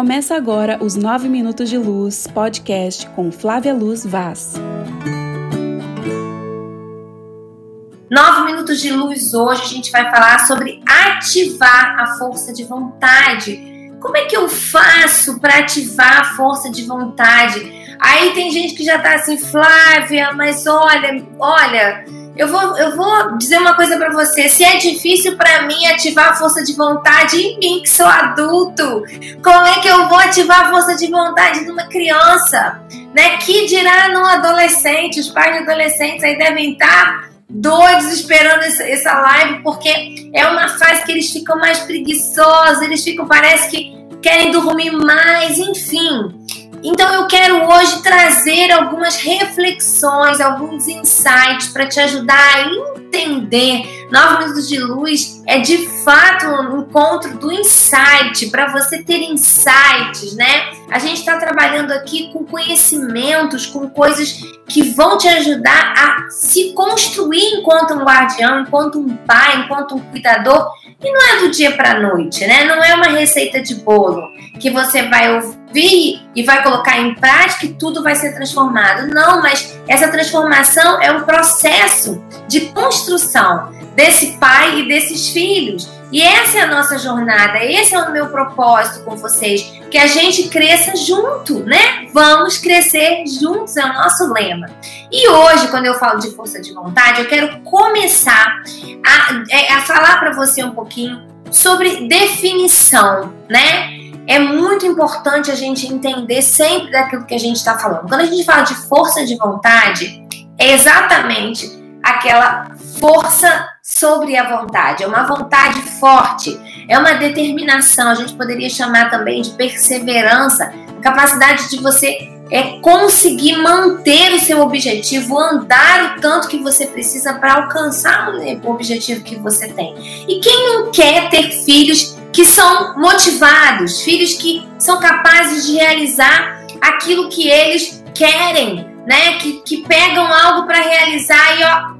Começa agora os 9 Minutos de Luz podcast com Flávia Luz Vaz. 9 Minutos de Luz hoje a gente vai falar sobre ativar a força de vontade. Como é que eu faço para ativar a força de vontade? Aí tem gente que já tá assim, Flávia, mas olha, olha, eu vou, eu vou dizer uma coisa para você. Se é difícil para mim ativar a força de vontade em mim, que sou adulto, como é que eu vou ativar a força de vontade numa criança? Né? Que dirá no adolescente? Os pais de adolescentes aí devem estar doidos esperando essa live, porque é uma fase que eles ficam mais preguiçosos, eles ficam, parece que querem dormir mais, enfim. Então eu quero hoje trazer algumas reflexões, alguns insights para te ajudar a entender. Nove minutos de luz é de fato um encontro do insight para você ter insights, né? A gente está trabalhando aqui com conhecimentos, com coisas que vão te ajudar a se construir enquanto um guardião, enquanto um pai, enquanto um cuidador. E não é do dia para a noite, né? Não é uma receita de bolo que você vai ouvir e vai colocar em prática e tudo vai ser transformado. Não, mas essa transformação é um processo de construção desse pai e desses filhos. E essa é a nossa jornada, esse é o meu propósito com vocês, que a gente cresça junto, né? Vamos crescer juntos, é o nosso lema. E hoje, quando eu falo de força de vontade, eu quero começar a, é, a falar para você um pouquinho sobre definição, né? é muito importante a gente entender sempre daquilo que a gente está falando. Quando a gente fala de força de vontade, é exatamente aquela força sobre a vontade, é uma vontade forte, é uma determinação, a gente poderia chamar também de perseverança, capacidade de você é conseguir manter o seu objetivo, andar o tanto que você precisa para alcançar o objetivo que você tem. E quem não quer ter filhos que são motivados, filhos que são capazes de realizar aquilo que eles querem, né? Que, que pegam algo para realizar e ó,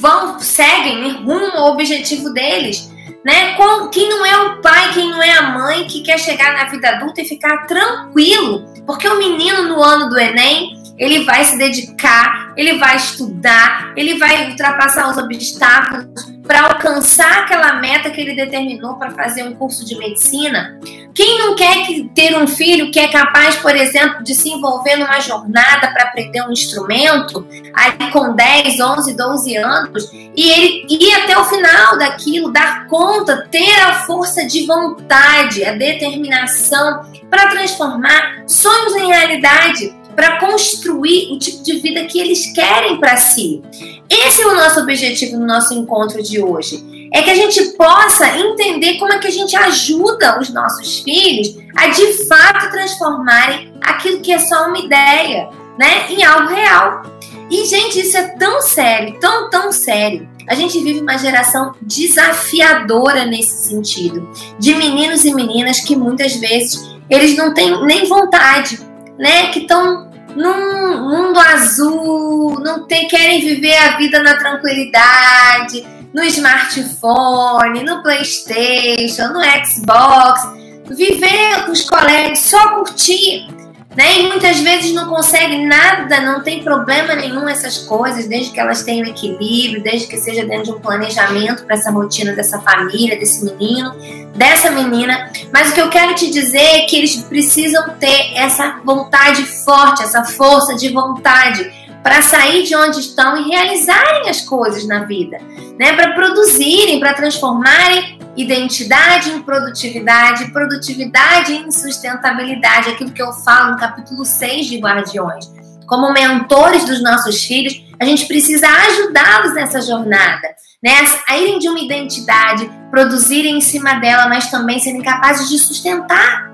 vão, seguem rumo ao objetivo deles. Né? Quem não é o pai, quem não é a mãe que quer chegar na vida adulta e ficar tranquilo, porque o menino no ano do Enem ele vai se dedicar, ele vai estudar, ele vai ultrapassar os obstáculos para alcançar aquela meta que ele determinou para fazer um curso de medicina. Quem não quer ter um filho que é capaz, por exemplo, de se envolver numa jornada para aprender um instrumento, aí com 10, 11, 12 anos, e ele ir até o final daquilo, dar conta, ter a força de vontade, a determinação para transformar sonhos em realidade? Para construir o tipo de vida que eles querem para si. Esse é o nosso objetivo no nosso encontro de hoje. É que a gente possa entender como é que a gente ajuda os nossos filhos a de fato transformarem aquilo que é só uma ideia, né, em algo real. E gente, isso é tão sério, tão tão sério. A gente vive uma geração desafiadora nesse sentido, de meninos e meninas que muitas vezes eles não têm nem vontade, né, que estão num mundo azul, não tem, querem viver a vida na tranquilidade, no smartphone, no PlayStation, no Xbox, viver com os colegas, só curtir né? E muitas vezes não consegue nada, não tem problema nenhum essas coisas, desde que elas tenham equilíbrio, desde que seja dentro de um planejamento para essa rotina dessa família, desse menino, dessa menina. Mas o que eu quero te dizer é que eles precisam ter essa vontade forte, essa força de vontade para sair de onde estão e realizarem as coisas na vida, né? Para produzirem, para transformarem identidade em produtividade, produtividade em sustentabilidade, aquilo que eu falo no capítulo 6 de Guardiões. Como mentores dos nossos filhos, a gente precisa ajudá-los nessa jornada, né? A irem de uma identidade, produzirem em cima dela, mas também serem capazes de sustentar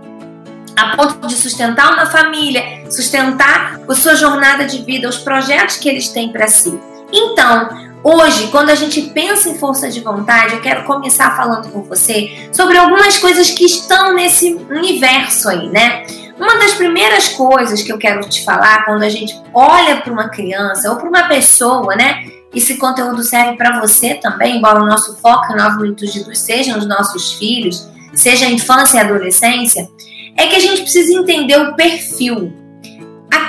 a ponto de sustentar uma família, sustentar a sua jornada de vida, os projetos que eles têm para si. Então, Hoje, quando a gente pensa em força de vontade, eu quero começar falando com você sobre algumas coisas que estão nesse universo aí, né? Uma das primeiras coisas que eu quero te falar quando a gente olha para uma criança ou para uma pessoa, né? Esse conteúdo serve para você também, embora o nosso foco em 9 minutos de luz sejam os nossos filhos, seja a infância e a adolescência, é que a gente precisa entender o perfil.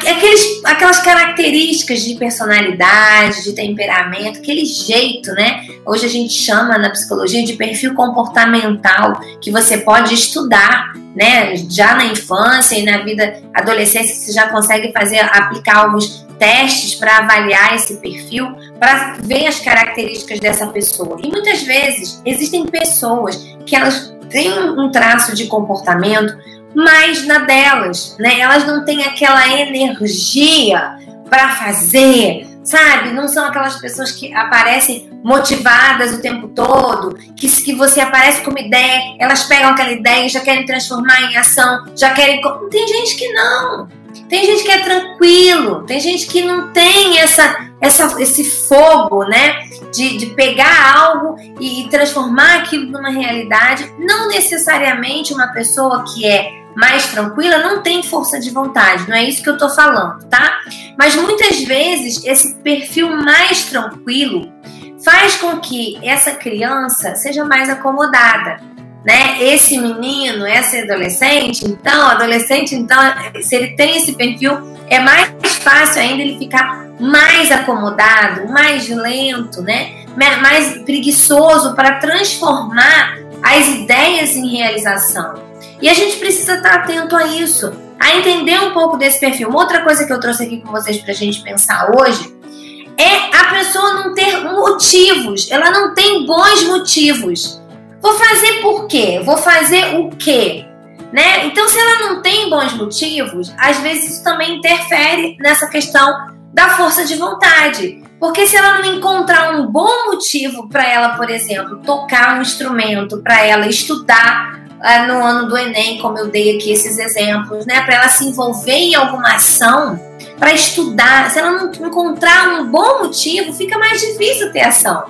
Aqueles, aquelas características de personalidade, de temperamento, aquele jeito, né? Hoje a gente chama na psicologia de perfil comportamental, que você pode estudar, né? Já na infância e na vida adolescência, você já consegue fazer, aplicar alguns testes para avaliar esse perfil, para ver as características dessa pessoa. E muitas vezes existem pessoas que elas têm um traço de comportamento mais na delas, né? Elas não têm aquela energia para fazer, sabe? Não são aquelas pessoas que aparecem motivadas o tempo todo, que, que você aparece com uma ideia, elas pegam aquela ideia e já querem transformar em ação, já querem. Tem gente que não. Tem gente que é tranquilo, tem gente que não tem essa, essa, esse fogo, né? De, de pegar algo e, e transformar aquilo numa realidade. Não necessariamente uma pessoa que é mais tranquila não tem força de vontade, não é isso que eu tô falando, tá? Mas muitas vezes esse perfil mais tranquilo faz com que essa criança seja mais acomodada, né? Esse menino, essa adolescente, então, adolescente, então, se ele tem esse perfil, é mais fácil ainda ele ficar mais acomodado, mais lento, né? Mais preguiçoso para transformar as ideias em realização. E a gente precisa estar atento a isso, a entender um pouco desse perfil. Uma outra coisa que eu trouxe aqui com vocês para a gente pensar hoje é a pessoa não ter motivos, ela não tem bons motivos. Vou fazer por quê? Vou fazer o quê? Né? Então, se ela não tem bons motivos, às vezes isso também interfere nessa questão da força de vontade. Porque se ela não encontrar um bom motivo para ela, por exemplo, tocar um instrumento, para ela estudar uh, no ano do Enem, como eu dei aqui esses exemplos, né? Para ela se envolver em alguma ação, para estudar. Se ela não encontrar um bom motivo, fica mais difícil ter ação,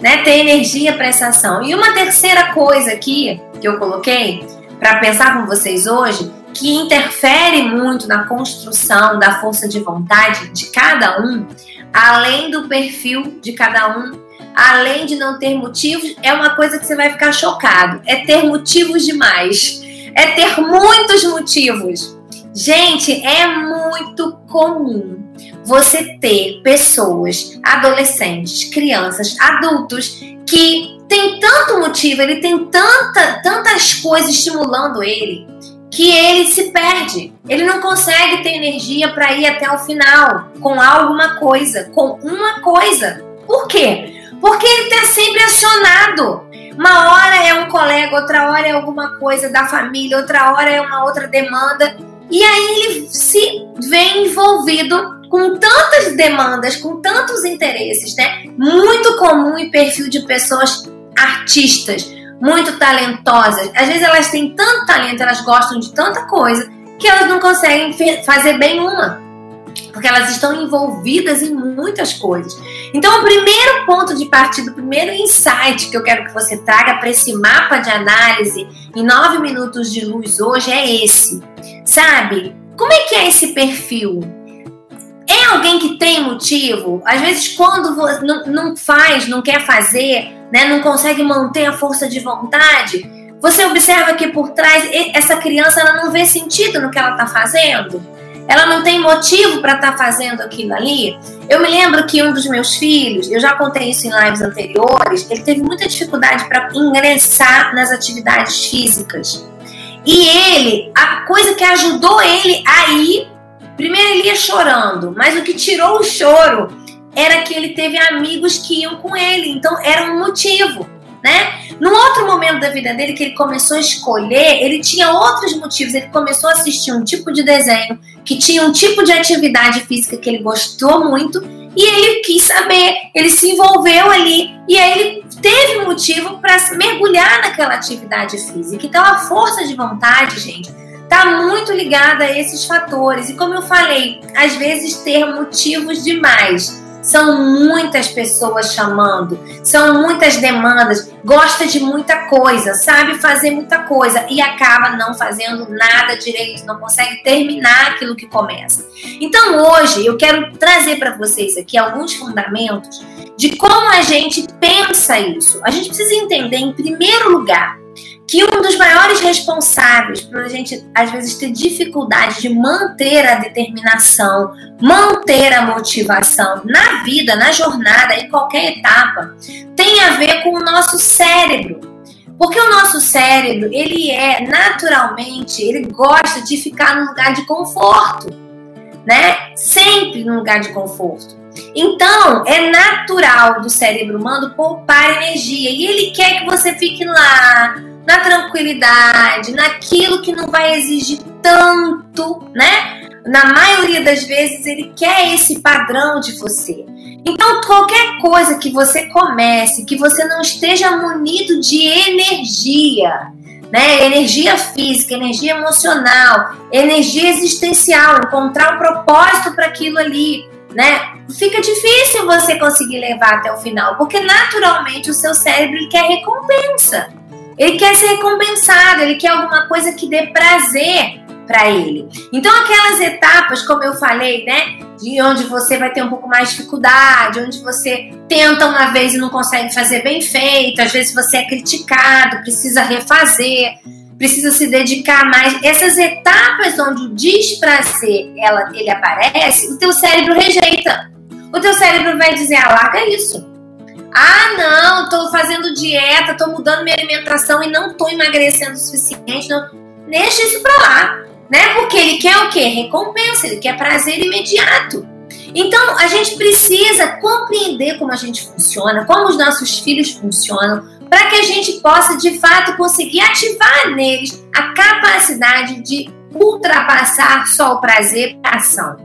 né? Ter energia para essa ação. E uma terceira coisa aqui que eu coloquei para pensar com vocês hoje, que interfere muito na construção da força de vontade de cada um, além do perfil de cada um, além de não ter motivos, é uma coisa que você vai ficar chocado. É ter motivos demais. É ter muitos motivos. Gente, é muito comum você ter pessoas, adolescentes, crianças, adultos que tem tanto motivo, ele tem tanta, tantas coisas estimulando ele que ele se perde. Ele não consegue ter energia para ir até o final com alguma coisa, com uma coisa. Por quê? Porque ele está sempre acionado. Uma hora é um colega, outra hora é alguma coisa da família, outra hora é uma outra demanda. E aí ele se vê envolvido com tantas demandas, com tantos interesses, né? Muito comum em perfil de pessoas artistas, muito talentosas. Às vezes elas têm tanto talento, elas gostam de tanta coisa, que elas não conseguem fazer bem uma porque elas estão envolvidas em muitas coisas. Então, o primeiro ponto de partida, o primeiro insight que eu quero que você traga para esse mapa de análise em nove minutos de luz hoje é esse. Sabe? Como é que é esse perfil? É alguém que tem motivo? Às vezes, quando não, não faz, não quer fazer, né, não consegue manter a força de vontade, você observa que por trás essa criança ela não vê sentido no que ela está fazendo ela não tem motivo para estar tá fazendo aquilo ali. Eu me lembro que um dos meus filhos, eu já contei isso em lives anteriores, ele teve muita dificuldade para ingressar nas atividades físicas. E ele, a coisa que ajudou ele a ir, primeiro ele ia chorando, mas o que tirou o choro era que ele teve amigos que iam com ele, então era um motivo né? No outro momento da vida dele que ele começou a escolher, ele tinha outros motivos. Ele começou a assistir um tipo de desenho que tinha um tipo de atividade física que ele gostou muito e ele quis saber, ele se envolveu ali e aí ele teve motivo para mergulhar naquela atividade física. Então a força de vontade, gente, tá muito ligada a esses fatores. E como eu falei, às vezes ter motivos demais são muitas pessoas chamando, são muitas demandas, gosta de muita coisa, sabe fazer muita coisa e acaba não fazendo nada direito, não consegue terminar aquilo que começa. Então hoje eu quero trazer para vocês aqui alguns fundamentos de como a gente pensa isso. A gente precisa entender, em primeiro lugar, que um dos maiores responsáveis por a gente, às vezes, ter dificuldade de manter a determinação, manter a motivação na vida, na jornada, em qualquer etapa, tem a ver com o nosso cérebro. Porque o nosso cérebro, ele é naturalmente, ele gosta de ficar no lugar de conforto, né? Sempre no lugar de conforto. Então, é natural do cérebro humano poupar energia e ele quer que você fique lá, na tranquilidade, naquilo que não vai exigir tanto, né? Na maioria das vezes ele quer esse padrão de você. Então, qualquer coisa que você comece, que você não esteja munido de energia, né? Energia física, energia emocional, energia existencial, encontrar um propósito para aquilo ali, né? Fica difícil você conseguir levar até o final, porque naturalmente o seu cérebro quer recompensa. Ele quer ser recompensado, ele quer alguma coisa que dê prazer para ele. Então, aquelas etapas, como eu falei, né, de onde você vai ter um pouco mais de dificuldade, onde você tenta uma vez e não consegue fazer bem feito, às vezes você é criticado, precisa refazer, precisa se dedicar mais. Essas etapas onde o desprazer ela, ele aparece, o teu cérebro rejeita. O teu cérebro vai dizer, ah, larga isso. Ah, não, estou fazendo dieta, estou mudando minha alimentação e não estou emagrecendo o suficiente. Não. Deixa isso para lá, né? Porque ele quer o quê? Recompensa, ele quer prazer imediato. Então, a gente precisa compreender como a gente funciona, como os nossos filhos funcionam, para que a gente possa, de fato, conseguir ativar neles a capacidade de ultrapassar só o prazer a ação.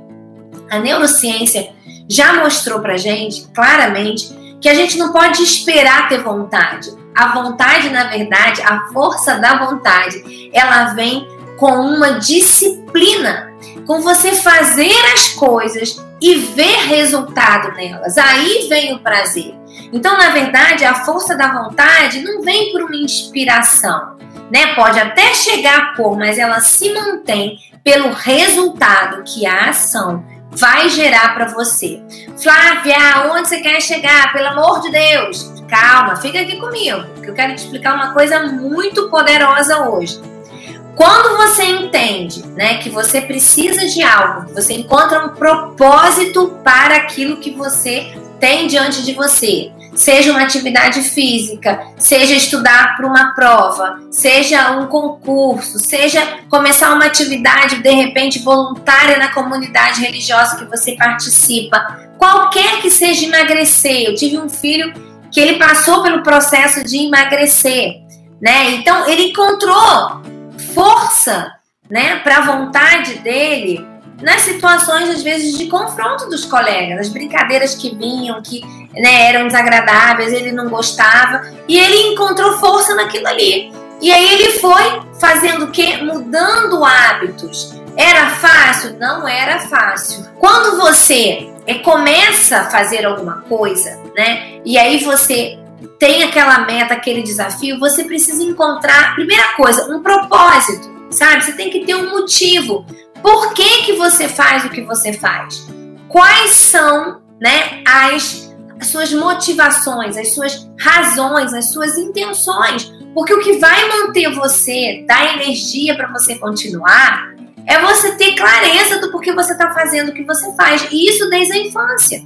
A neurociência já mostrou para gente claramente que a gente não pode esperar ter vontade. A vontade, na verdade, a força da vontade, ela vem com uma disciplina, com você fazer as coisas e ver resultado nelas. Aí vem o prazer. Então, na verdade, a força da vontade não vem por uma inspiração, né? Pode até chegar por, mas ela se mantém pelo resultado que a ação vai gerar para você. Flávia, onde você quer chegar? Pelo amor de Deus, calma, fica aqui comigo, que eu quero te explicar uma coisa muito poderosa hoje. Quando você entende, né, que você precisa de algo, você encontra um propósito para aquilo que você tem diante de você seja uma atividade física, seja estudar para uma prova, seja um concurso, seja começar uma atividade de repente voluntária na comunidade religiosa que você participa, qualquer que seja emagrecer. Eu tive um filho que ele passou pelo processo de emagrecer, né? Então ele encontrou força, né, para a vontade dele nas situações, às vezes, de confronto dos colegas, as brincadeiras que vinham, que né, eram desagradáveis, ele não gostava, e ele encontrou força naquilo ali. E aí ele foi fazendo o quê? Mudando hábitos. Era fácil? Não era fácil. Quando você é, começa a fazer alguma coisa, né? E aí você tem aquela meta, aquele desafio, você precisa encontrar, primeira coisa, um propósito, sabe? Você tem que ter um motivo. Por que, que você faz o que você faz? Quais são né, as, as suas motivações, as suas razões, as suas intenções? Porque o que vai manter você, dar energia para você continuar, é você ter clareza do porquê você está fazendo o que você faz. E isso desde a infância,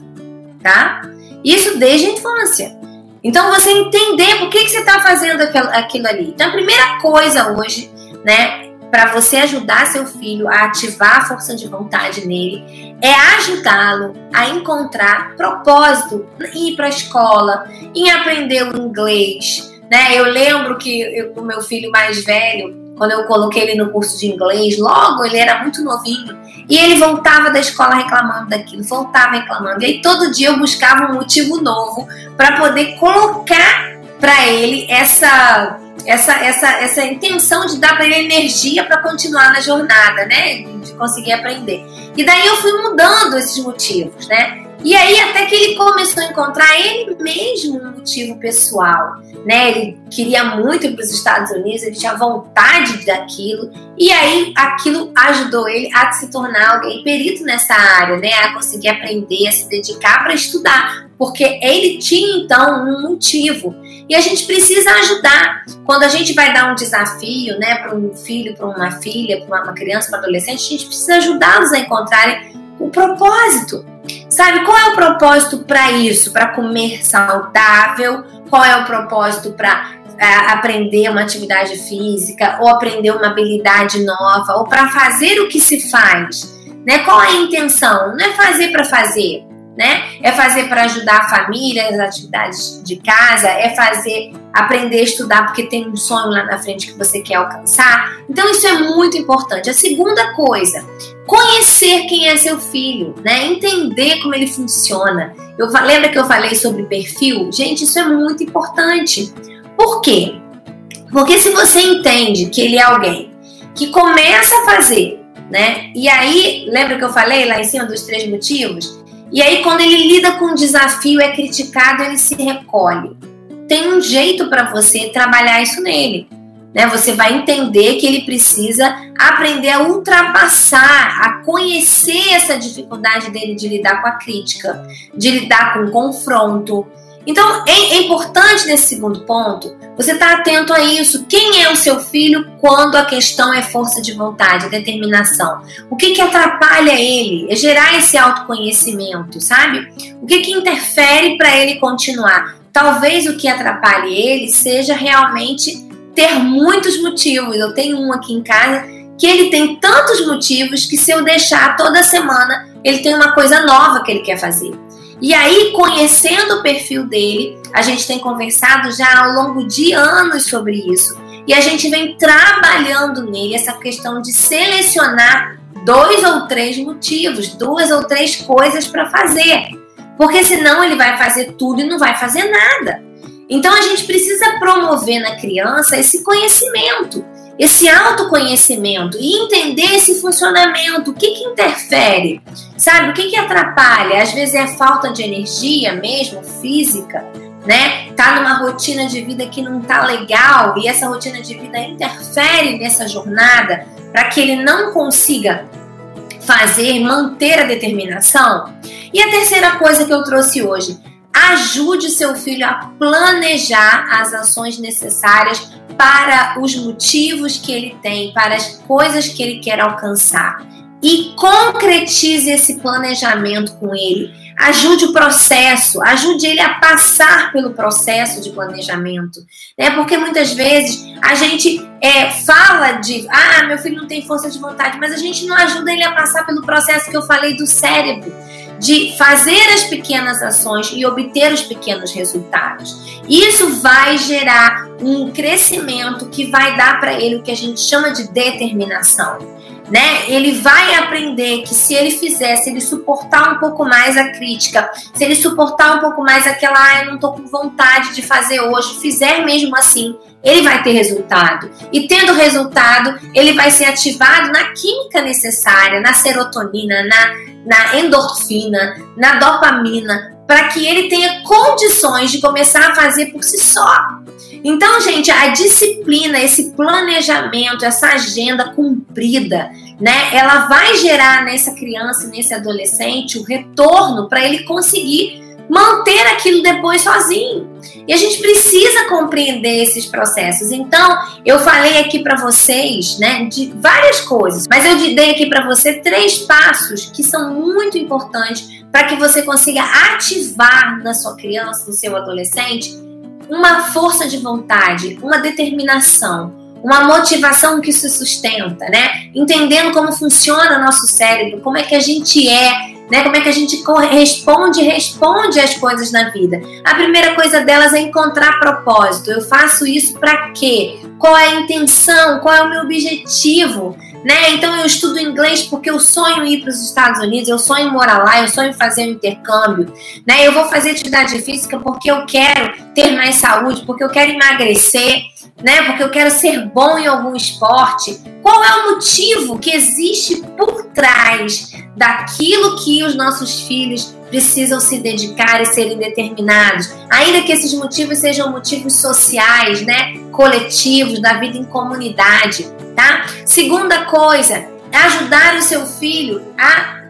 tá? Isso desde a infância. Então você entender por que, que você está fazendo aquilo, aquilo ali. Então a primeira coisa hoje, né, para você ajudar seu filho a ativar a força de vontade nele, é ajudá-lo a encontrar propósito ir para a escola, em aprender o inglês. Né? Eu lembro que o meu filho mais velho, quando eu coloquei ele no curso de inglês, logo ele era muito novinho, e ele voltava da escola reclamando daquilo, voltava reclamando. E aí todo dia eu buscava um motivo novo para poder colocar para ele essa essa, essa, essa intenção de dar para ele energia para continuar na jornada, né? De conseguir aprender. E daí eu fui mudando esses motivos, né? E aí até que ele começou a encontrar ele mesmo um motivo pessoal, né? Ele queria muito ir para os Estados Unidos, ele tinha vontade daquilo, e aí aquilo ajudou ele a se tornar alguém perito nessa área, né? A conseguir aprender, a se dedicar para estudar, porque ele tinha então um motivo. E a gente precisa ajudar. Quando a gente vai dar um desafio, né, para um filho, para uma filha, para uma criança, para um adolescente, a gente precisa ajudá-los a encontrarem o propósito. Sabe qual é o propósito para isso? Para comer saudável? Qual é o propósito para é, aprender uma atividade física ou aprender uma habilidade nova ou para fazer o que se faz? Né? Qual é a intenção? Não é fazer para fazer, né? É fazer para ajudar a família, as atividades de casa, é fazer aprender a estudar porque tem um sonho lá na frente que você quer alcançar. Então isso é muito importante. A segunda coisa, conhecer quem é seu filho, né? Entender como ele funciona. Eu lembra que eu falei sobre perfil? Gente, isso é muito importante. Por quê? Porque se você entende que ele é alguém que começa a fazer, né? E aí, lembra que eu falei lá em cima dos três motivos? E aí, quando ele lida com um desafio, é criticado, ele se recolhe. Tem um jeito para você trabalhar isso nele. Né? Você vai entender que ele precisa aprender a ultrapassar, a conhecer essa dificuldade dele de lidar com a crítica, de lidar com o confronto, então, é, importante nesse segundo ponto você estar tá atento a isso. Quem é o seu filho quando a questão é força de vontade, determinação? O que, que atrapalha ele? É gerar esse autoconhecimento, sabe? O que, que interfere para ele continuar? Talvez o que atrapalhe ele seja realmente ter muitos motivos. Eu tenho um aqui em casa que ele tem tantos motivos que se eu deixar toda semana, ele tem uma coisa nova que ele quer fazer. E aí, conhecendo o perfil dele, a gente tem conversado já ao longo de anos sobre isso. E a gente vem trabalhando nele essa questão de selecionar dois ou três motivos, duas ou três coisas para fazer. Porque senão ele vai fazer tudo e não vai fazer nada. Então a gente precisa promover na criança esse conhecimento esse autoconhecimento e entender esse funcionamento, o que, que interfere, sabe? O que, que atrapalha? Às vezes é falta de energia mesmo, física, né? Tá numa rotina de vida que não tá legal e essa rotina de vida interfere nessa jornada para que ele não consiga fazer, manter a determinação. E a terceira coisa que eu trouxe hoje, ajude seu filho a planejar as ações necessárias para os motivos que ele tem, para as coisas que ele quer alcançar. E concretize esse planejamento com ele. Ajude o processo, ajude ele a passar pelo processo de planejamento. Né? Porque muitas vezes a gente é, fala de, ah, meu filho não tem força de vontade, mas a gente não ajuda ele a passar pelo processo que eu falei do cérebro de fazer as pequenas ações e obter os pequenos resultados. Isso vai gerar um crescimento que vai dar para ele o que a gente chama de determinação. Né? Ele vai aprender que se ele fizer, se ele suportar um pouco mais a crítica, se ele suportar um pouco mais aquela, ah, eu não tô com vontade de fazer hoje, fizer mesmo assim, ele vai ter resultado. E tendo resultado, ele vai ser ativado na química necessária, na serotonina, na, na endorfina, na dopamina, para que ele tenha condições de começar a fazer por si só. Então, gente, a disciplina, esse planejamento, essa agenda cumprida, né, ela vai gerar nessa criança, nesse adolescente, o retorno para ele conseguir manter aquilo depois sozinho. E a gente precisa compreender esses processos. Então, eu falei aqui para vocês, né, de várias coisas, mas eu dei aqui para você três passos que são muito importantes para que você consiga ativar na sua criança, no seu adolescente, uma força de vontade, uma determinação, uma motivação que se sustenta, né? Entendendo como funciona o nosso cérebro, como é que a gente é, né? Como é que a gente responde, responde às coisas na vida. A primeira coisa delas é encontrar propósito. Eu faço isso para quê? Qual é a intenção? Qual é o meu objetivo? Né? Então eu estudo inglês porque eu sonho ir para os Estados Unidos, eu sonho morar lá, eu sonho fazer um intercâmbio, né? Eu vou fazer atividade física porque eu quero ter mais saúde, porque eu quero emagrecer, né? Porque eu quero ser bom em algum esporte. Qual é o motivo que existe por trás daquilo que os nossos filhos precisam se dedicar e serem determinados, ainda que esses motivos sejam motivos sociais, né, coletivos, da vida em comunidade, tá? Segunda coisa, ajudar o seu filho a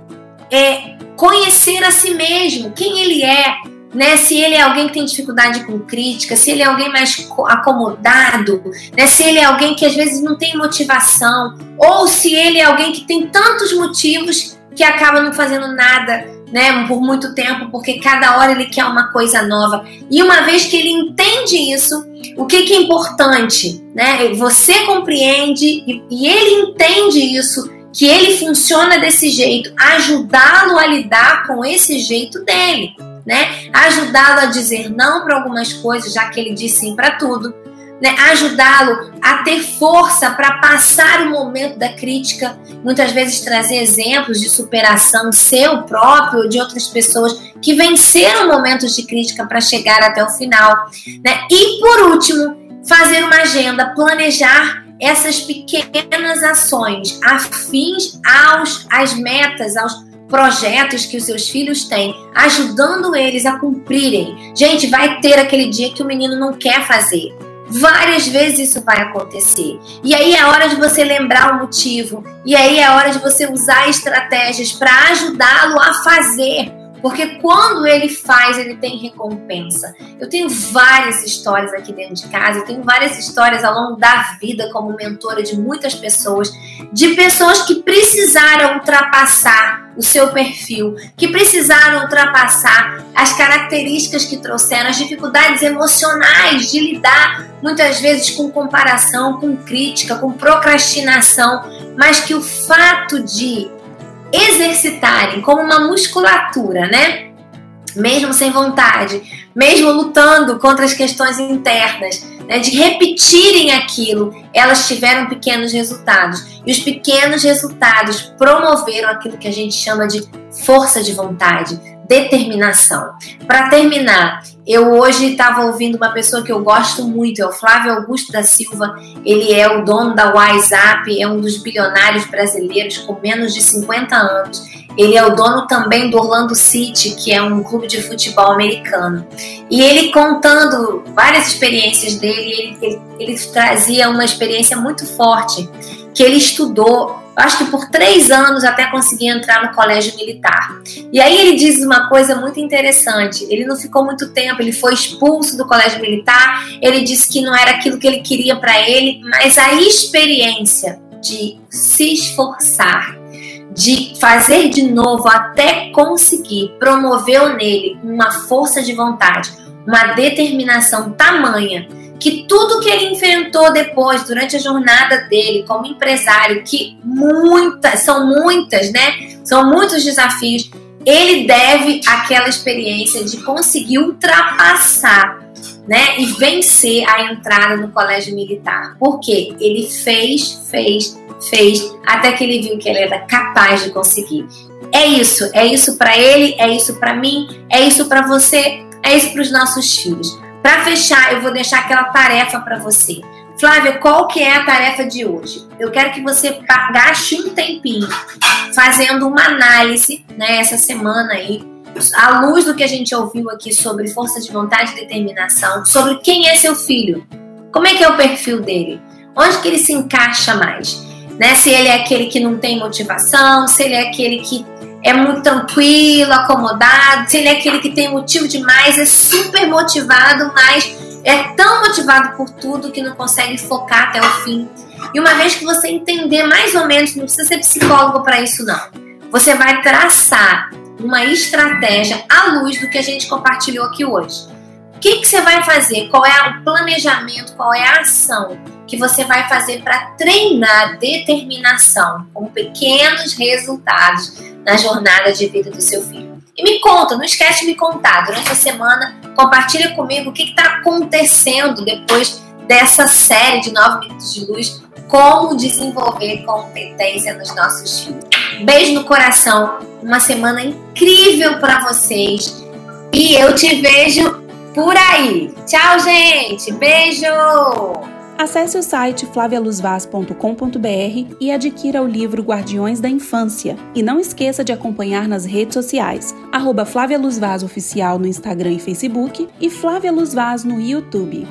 é, conhecer a si mesmo, quem ele é, né? Se ele é alguém que tem dificuldade com crítica, se ele é alguém mais acomodado, né? Se ele é alguém que às vezes não tem motivação, ou se ele é alguém que tem tantos motivos que acaba não fazendo nada, né? Por muito tempo, porque cada hora ele quer uma coisa nova. E uma vez que ele entende isso, o que, que é importante, né? Você compreende e, e ele entende isso que ele funciona desse jeito, ajudá-lo a lidar com esse jeito dele né? Ajudá-lo a dizer não para algumas coisas, já que ele diz sim para tudo. Né? Ajudá-lo a ter força para passar o momento da crítica, muitas vezes trazer exemplos de superação seu próprio ou de outras pessoas que venceram momentos de crítica para chegar até o final. Né? E por último, fazer uma agenda, planejar essas pequenas ações afins aos às metas, aos projetos que os seus filhos têm, ajudando eles a cumprirem. Gente, vai ter aquele dia que o menino não quer fazer. Várias vezes isso vai acontecer. E aí é hora de você lembrar o motivo. E aí é hora de você usar estratégias para ajudá-lo a fazer. Porque quando ele faz, ele tem recompensa. Eu tenho várias histórias aqui dentro de casa, eu tenho várias histórias ao longo da vida como mentora de muitas pessoas, de pessoas que precisaram ultrapassar o seu perfil, que precisaram ultrapassar as características que trouxeram, as dificuldades emocionais de lidar muitas vezes com comparação, com crítica, com procrastinação, mas que o fato de exercitarem como uma musculatura, né? Mesmo sem vontade, mesmo lutando contra as questões internas, né? de repetirem aquilo, elas tiveram pequenos resultados. E os pequenos resultados promoveram aquilo que a gente chama de força de vontade, determinação. Para terminar, eu hoje estava ouvindo uma pessoa que eu gosto muito, é o Flávio Augusto da Silva. Ele é o dono da WhatsApp, é um dos bilionários brasileiros com menos de 50 anos. Ele é o dono também do Orlando City, que é um clube de futebol americano. E ele contando várias experiências dele, ele, ele, ele trazia uma experiência muito forte, que ele estudou acho que por três anos até conseguir entrar no colégio militar. E aí ele diz uma coisa muito interessante. Ele não ficou muito tempo, ele foi expulso do colégio militar. Ele disse que não era aquilo que ele queria para ele, mas a experiência de se esforçar, de fazer de novo até conseguir, promoveu nele uma força de vontade, uma determinação tamanha que tudo que ele enfrentou depois, durante a jornada dele como empresário, que muitas, são muitas, né? São muitos desafios, ele deve aquela experiência de conseguir ultrapassar, né? E vencer a entrada no colégio militar. Porque ele fez, fez, fez, até que ele viu que ele era capaz de conseguir. É isso, é isso para ele, é isso para mim, é isso para você, é isso para os nossos filhos. Para fechar, eu vou deixar aquela tarefa para você. Flávia, qual que é a tarefa de hoje? Eu quero que você gaste um tempinho fazendo uma análise, né, essa semana aí, à luz do que a gente ouviu aqui sobre força de vontade e determinação, sobre quem é seu filho. Como é que é o perfil dele? Onde que ele se encaixa mais? Né? Se ele é aquele que não tem motivação, se ele é aquele que é muito tranquilo, acomodado, se ele é aquele que tem motivo demais, é super motivado, mas é tão motivado por tudo que não consegue focar até o fim. E uma vez que você entender mais ou menos, não precisa ser psicólogo para isso não. Você vai traçar uma estratégia à luz do que a gente compartilhou aqui hoje. O que, que você vai fazer? Qual é o planejamento? Qual é a ação que você vai fazer para treinar determinação com pequenos resultados na jornada de vida do seu filho. E me conta, não esquece de me contar durante a semana, compartilha comigo o que está acontecendo depois dessa série de 9 minutos de luz, como desenvolver competência nos nossos filhos. Beijo no coração, uma semana incrível para vocês e eu te vejo por aí. Tchau, gente. Beijo! Acesse o site flavialuzvaz.com.br e adquira o livro Guardiões da Infância. E não esqueça de acompanhar nas redes sociais, arroba Flávia Luz Vaz Oficial no Instagram e Facebook e Flávia Luz Vaz no YouTube.